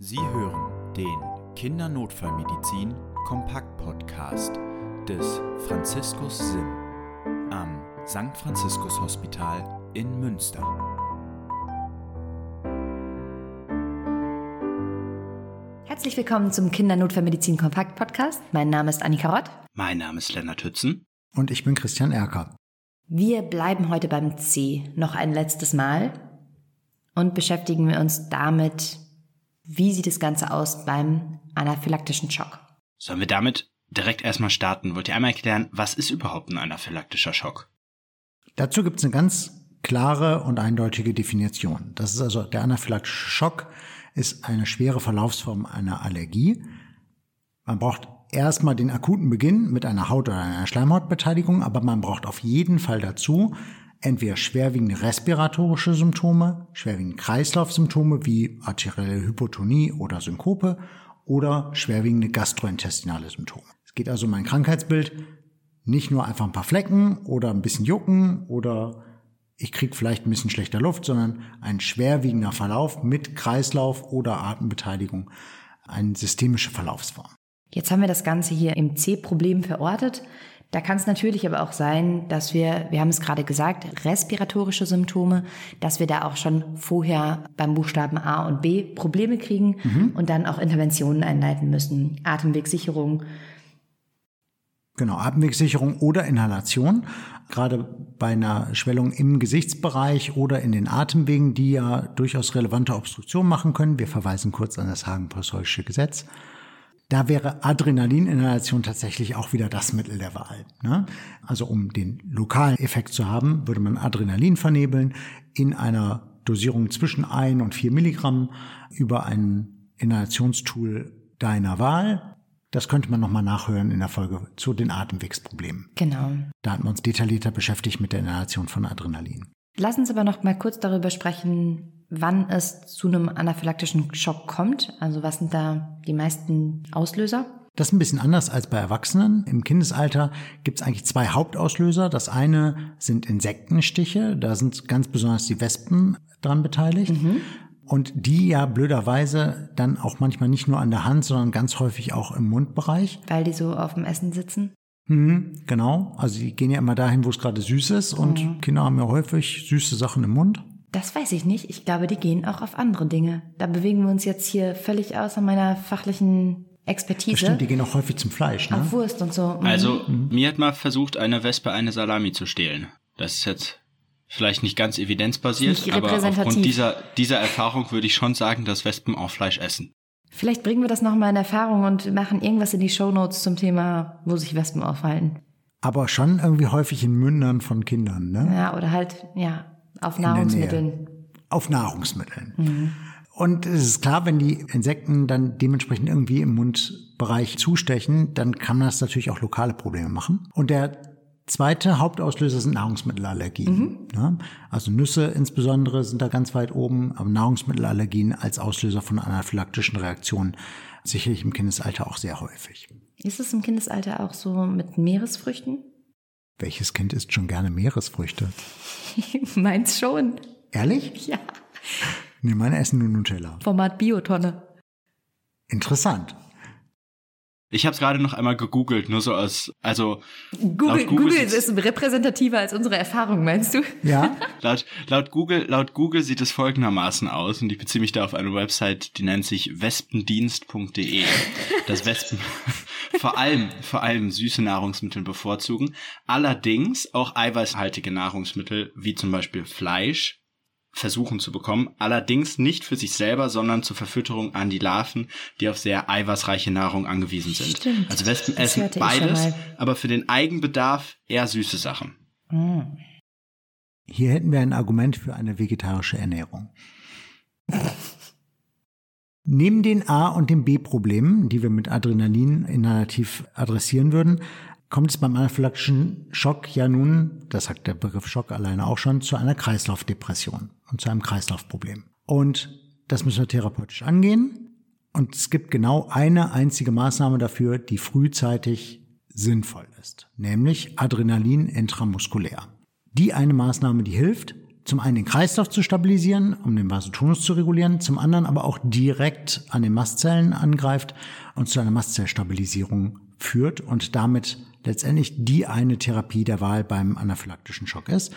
Sie hören den Kindernotfallmedizin Kompakt Podcast des Franziskus Sim am St. Franziskus Hospital in Münster. Herzlich willkommen zum Kindernotfallmedizin Kompakt Podcast. Mein Name ist Annika Rott. Mein Name ist Lennart Hützen. Und ich bin Christian Erker. Wir bleiben heute beim C noch ein letztes Mal und beschäftigen wir uns damit, wie sieht das Ganze aus beim anaphylaktischen Schock. Sollen wir damit direkt erstmal starten? Wollt ihr einmal erklären, was ist überhaupt ein anaphylaktischer Schock? Dazu gibt es eine ganz klare und eindeutige Definition. Das ist also der anaphylaktische Schock ist eine schwere Verlaufsform einer Allergie. Man braucht erstmal den akuten Beginn mit einer Haut- oder einer Schleimhautbeteiligung, aber man braucht auf jeden Fall dazu entweder schwerwiegende respiratorische Symptome, schwerwiegende Kreislaufsymptome wie arterielle Hypotonie oder Synkope oder schwerwiegende gastrointestinale Symptome. Es geht also um ein Krankheitsbild, nicht nur einfach ein paar Flecken oder ein bisschen Jucken oder ich krieg vielleicht ein bisschen schlechter Luft, sondern ein schwerwiegender Verlauf mit Kreislauf oder Atembeteiligung, eine systemische Verlaufsform. Jetzt haben wir das Ganze hier im C-Problem verortet. Da kann es natürlich aber auch sein, dass wir, wir haben es gerade gesagt, respiratorische Symptome, dass wir da auch schon vorher beim Buchstaben A und B Probleme kriegen mhm. und dann auch Interventionen einleiten müssen. Atemwegsicherung. Genau, Atemwegsicherung oder Inhalation. Gerade bei einer Schwellung im Gesichtsbereich oder in den Atemwegen, die ja durchaus relevante Obstruktion machen können. Wir verweisen kurz an das Hagen-Posseusche Gesetz. Da wäre Adrenalininhalation tatsächlich auch wieder das Mittel der Wahl. Ne? Also um den lokalen Effekt zu haben, würde man Adrenalin vernebeln in einer Dosierung zwischen ein und vier Milligramm über ein Inhalationstool deiner Wahl. Das könnte man nochmal nachhören in der Folge zu den Atemwegsproblemen. Genau. Da hatten wir uns detaillierter beschäftigt mit der Inhalation von Adrenalin. Lass uns aber noch mal kurz darüber sprechen, wann es zu einem anaphylaktischen Schock kommt. Also was sind da die meisten Auslöser? Das ist ein bisschen anders als bei Erwachsenen. Im Kindesalter gibt es eigentlich zwei Hauptauslöser. Das eine sind Insektenstiche. Da sind ganz besonders die Wespen dran beteiligt. Mhm. Und die ja blöderweise dann auch manchmal nicht nur an der Hand, sondern ganz häufig auch im Mundbereich. Weil die so auf dem Essen sitzen? Mhm, genau. Also die gehen ja immer dahin, wo es gerade süß ist. Und mhm. Kinder haben ja häufig süße Sachen im Mund. Das weiß ich nicht. Ich glaube, die gehen auch auf andere Dinge. Da bewegen wir uns jetzt hier völlig außer meiner fachlichen Expertise. Das stimmt, die gehen auch häufig zum Fleisch, ne? Auf Wurst und so. Mhm. Also, mhm. mir hat mal versucht, eine Wespe eine Salami zu stehlen. Das ist jetzt vielleicht nicht ganz evidenzbasiert, nicht aber aufgrund dieser, dieser Erfahrung würde ich schon sagen, dass Wespen auch Fleisch essen. Vielleicht bringen wir das nochmal in Erfahrung und machen irgendwas in die Shownotes zum Thema, wo sich Wespen aufhalten. Aber schon irgendwie häufig in Mündern von Kindern, ne? Ja, oder halt, ja, auf Nahrungsmitteln. Auf Nahrungsmitteln. Mhm. Und es ist klar, wenn die Insekten dann dementsprechend irgendwie im Mundbereich zustechen, dann kann das natürlich auch lokale Probleme machen. Und der zweite Hauptauslöser sind Nahrungsmittelallergien. Mhm. Also Nüsse insbesondere sind da ganz weit oben, aber Nahrungsmittelallergien als Auslöser von anaphylaktischen Reaktionen sicherlich im Kindesalter auch sehr häufig. Ist es im Kindesalter auch so mit Meeresfrüchten? Welches Kind isst schon gerne Meeresfrüchte? Meins schon. Ehrlich? Ja. Nee, meine essen nur Nutella. Format Biotonne. Interessant. Ich habe es gerade noch einmal gegoogelt, nur so aus, also Google, Google, Google ist repräsentativer als unsere Erfahrung, meinst du? Ja. laut, laut Google, laut Google sieht es folgendermaßen aus und ich beziehe mich da auf eine Website, die nennt sich wespendienst.de. Das Wespen vor allem, vor allem süße Nahrungsmittel bevorzugen. Allerdings auch eiweißhaltige Nahrungsmittel wie zum Beispiel Fleisch, versuchen zu bekommen, allerdings nicht für sich selber, sondern zur Verfütterung an die Larven, die auf sehr eiweißreiche Nahrung angewiesen sind. Stimmt. Also Wespen essen beides, aber für den Eigenbedarf eher süße Sachen. Hier hätten wir ein Argument für eine vegetarische Ernährung. Neben den A- und den B-Problemen, die wir mit Adrenalin inhalativ adressieren würden, kommt es beim anaphylaktischen Schock ja nun, das sagt der Begriff Schock alleine auch schon, zu einer Kreislaufdepression und zu einem Kreislaufproblem. Und das müssen wir therapeutisch angehen. Und es gibt genau eine einzige Maßnahme dafür, die frühzeitig sinnvoll ist, nämlich Adrenalin intramuskulär. Die eine Maßnahme, die hilft, zum einen den Kreislauf zu stabilisieren, um den Vasotonus zu regulieren, zum anderen aber auch direkt an den Mastzellen angreift und zu einer Mastzellstabilisierung führt und damit letztendlich die eine Therapie der Wahl beim anaphylaktischen Schock ist.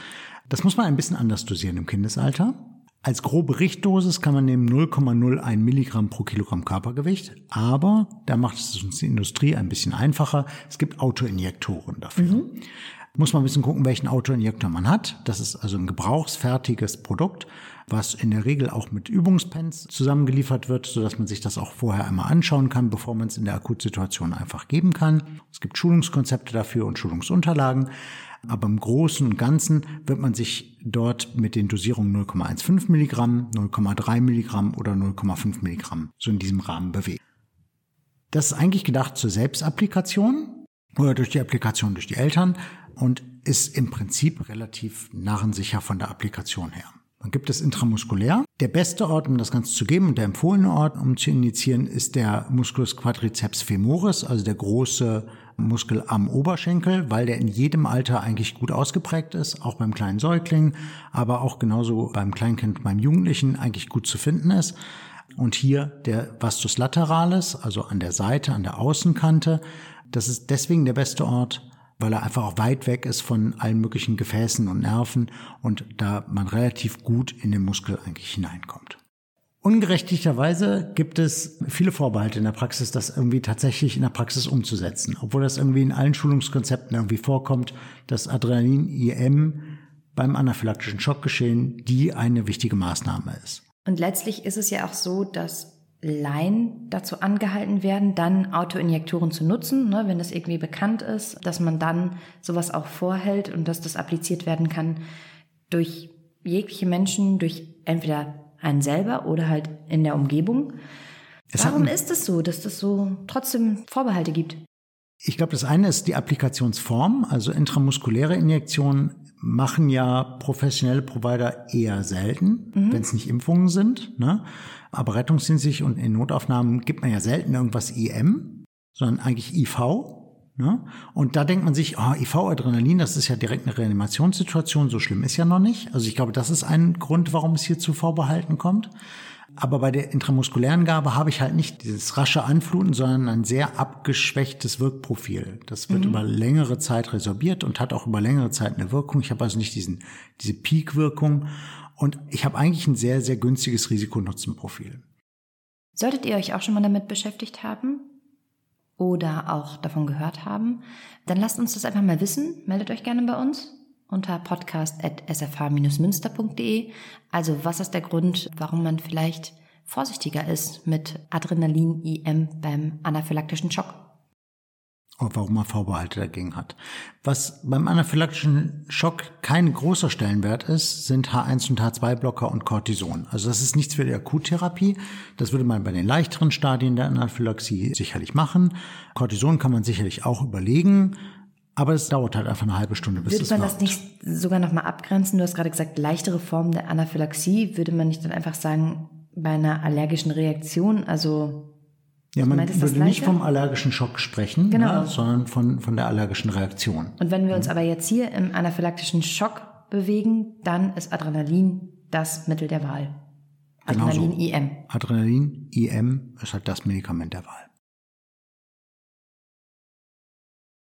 Das muss man ein bisschen anders dosieren im Kindesalter. Als grobe Richtdosis kann man nehmen 0,01 Milligramm pro Kilogramm Körpergewicht, aber da macht es uns die Industrie ein bisschen einfacher. Es gibt Autoinjektoren dafür. Mhm. Muss man ein bisschen gucken, welchen Autoinjektor man hat. Das ist also ein gebrauchsfertiges Produkt, was in der Regel auch mit Übungspens zusammengeliefert wird, sodass man sich das auch vorher einmal anschauen kann, bevor man es in der Akutsituation einfach geben kann. Es gibt Schulungskonzepte dafür und Schulungsunterlagen. Aber im Großen und Ganzen wird man sich dort mit den Dosierungen 0,15 Milligramm, 0,3 Milligramm oder 0,5 Milligramm so in diesem Rahmen bewegen. Das ist eigentlich gedacht zur Selbstapplikation oder durch die Applikation durch die Eltern und ist im Prinzip relativ narrensicher von der Applikation her. Man gibt es intramuskulär. Der beste Ort, um das Ganze zu geben und der empfohlene Ort, um zu initiieren, ist der Musculus quadriceps femoris, also der große Muskel am Oberschenkel, weil der in jedem Alter eigentlich gut ausgeprägt ist, auch beim kleinen Säugling, aber auch genauso beim Kleinkind, beim Jugendlichen eigentlich gut zu finden ist. Und hier der Vastus lateralis, also an der Seite, an der Außenkante. Das ist deswegen der beste Ort, weil er einfach auch weit weg ist von allen möglichen Gefäßen und Nerven und da man relativ gut in den Muskel eigentlich hineinkommt. Ungerechtigterweise gibt es viele Vorbehalte in der Praxis, das irgendwie tatsächlich in der Praxis umzusetzen, obwohl das irgendwie in allen Schulungskonzepten irgendwie vorkommt, dass Adrenalin-IM beim anaphylaktischen Schockgeschehen die eine wichtige Maßnahme ist. Und letztlich ist es ja auch so, dass Laien dazu angehalten werden, dann Autoinjektoren zu nutzen, ne, wenn das irgendwie bekannt ist, dass man dann sowas auch vorhält und dass das appliziert werden kann durch jegliche Menschen, durch entweder einen selber oder halt in der Umgebung. Es Warum ist es so, dass das so trotzdem Vorbehalte gibt? Ich glaube, das eine ist die Applikationsform. Also intramuskuläre Injektionen machen ja professionelle Provider eher selten, mhm. wenn es nicht Impfungen sind. Ne? Aber rettungsdienstlich und in Notaufnahmen gibt man ja selten irgendwas IM, sondern eigentlich IV. Ne? Und da denkt man sich, oh, IV-Adrenalin, das ist ja direkt eine Reanimationssituation, so schlimm ist ja noch nicht. Also ich glaube, das ist ein Grund, warum es hier zu Vorbehalten kommt. Aber bei der intramuskulären Gabe habe ich halt nicht dieses rasche Anfluten, sondern ein sehr abgeschwächtes Wirkprofil. Das wird mhm. über längere Zeit resorbiert und hat auch über längere Zeit eine Wirkung. Ich habe also nicht diesen, diese Peak-Wirkung. Und ich habe eigentlich ein sehr, sehr günstiges Risikonutzenprofil. Solltet ihr euch auch schon mal damit beschäftigt haben? oder auch davon gehört haben, dann lasst uns das einfach mal wissen. Meldet euch gerne bei uns unter podcast.sfh-münster.de. Also was ist der Grund, warum man vielleicht vorsichtiger ist mit Adrenalin-IM beim anaphylaktischen Schock? warum man Vorbehalte dagegen hat. Was beim anaphylaktischen Schock kein großer Stellenwert ist, sind H1 und H2-Blocker und Cortison. Also das ist nichts für die Akuttherapie. Das würde man bei den leichteren Stadien der Anaphylaxie sicherlich machen. Cortison kann man sicherlich auch überlegen. Aber es dauert halt einfach eine halbe Stunde, bis Würde es man wirkt. das nicht sogar nochmal abgrenzen? Du hast gerade gesagt, leichtere Formen der Anaphylaxie. Würde man nicht dann einfach sagen, bei einer allergischen Reaktion, also ja, man würde nicht vom allergischen Schock sprechen, genau. ne, sondern von, von der allergischen Reaktion. Und wenn wir uns aber jetzt hier im anaphylaktischen Schock bewegen, dann ist Adrenalin das Mittel der Wahl. Adrenalin genau so. IM. Adrenalin IM ist halt das Medikament der Wahl.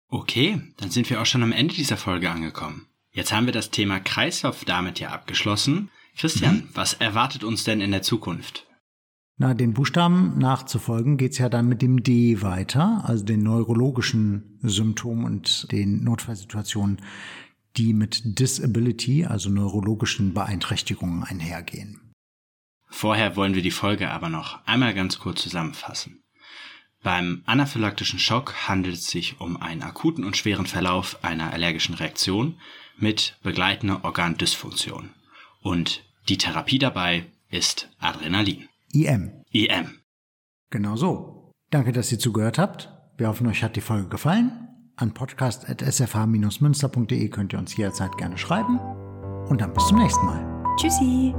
Okay, dann sind wir auch schon am Ende dieser Folge angekommen. Jetzt haben wir das Thema Kreislauf damit ja abgeschlossen. Christian, mhm. was erwartet uns denn in der Zukunft? Na, den Buchstaben nachzufolgen geht's ja dann mit dem D weiter, also den neurologischen Symptomen und den Notfallsituationen, die mit Disability, also neurologischen Beeinträchtigungen einhergehen. Vorher wollen wir die Folge aber noch einmal ganz kurz zusammenfassen. Beim anaphylaktischen Schock handelt es sich um einen akuten und schweren Verlauf einer allergischen Reaktion mit begleitender Organdysfunktion. Und die Therapie dabei ist Adrenalin. IM. IM. Genau so. Danke, dass ihr zugehört habt. Wir hoffen, euch hat die Folge gefallen. An podcast.sfh-münster.de könnt ihr uns jederzeit gerne schreiben. Und dann bis zum nächsten Mal. Tschüssi.